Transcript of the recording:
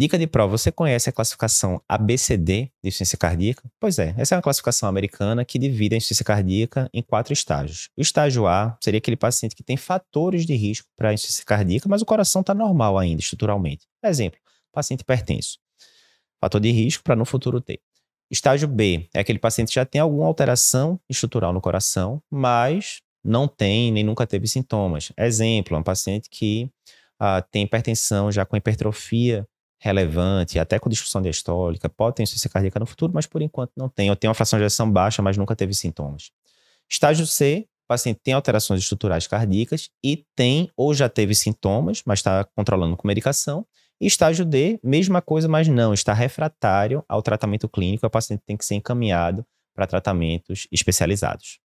Dica de prova: você conhece a classificação ABCD de insuficiência cardíaca? Pois é, essa é uma classificação americana que divide a insuficiência cardíaca em quatro estágios. O estágio A seria aquele paciente que tem fatores de risco para insuficiência cardíaca, mas o coração está normal ainda, estruturalmente. Exemplo: paciente hipertenso. Fator de risco para no futuro ter. Estágio B é aquele paciente que já tem alguma alteração estrutural no coração, mas não tem nem nunca teve sintomas. Exemplo, um paciente que uh, tem hipertensão já com hipertrofia relevante, até com disfunção diastólica, pode ter insuficiência cardíaca no futuro, mas por enquanto não tem. Ou tem uma fração de ejeção baixa, mas nunca teve sintomas. Estágio C, o paciente tem alterações estruturais cardíacas e tem ou já teve sintomas, mas está controlando com medicação. E estágio D, mesma coisa, mas não, está refratário ao tratamento clínico, o paciente tem que ser encaminhado para tratamentos especializados.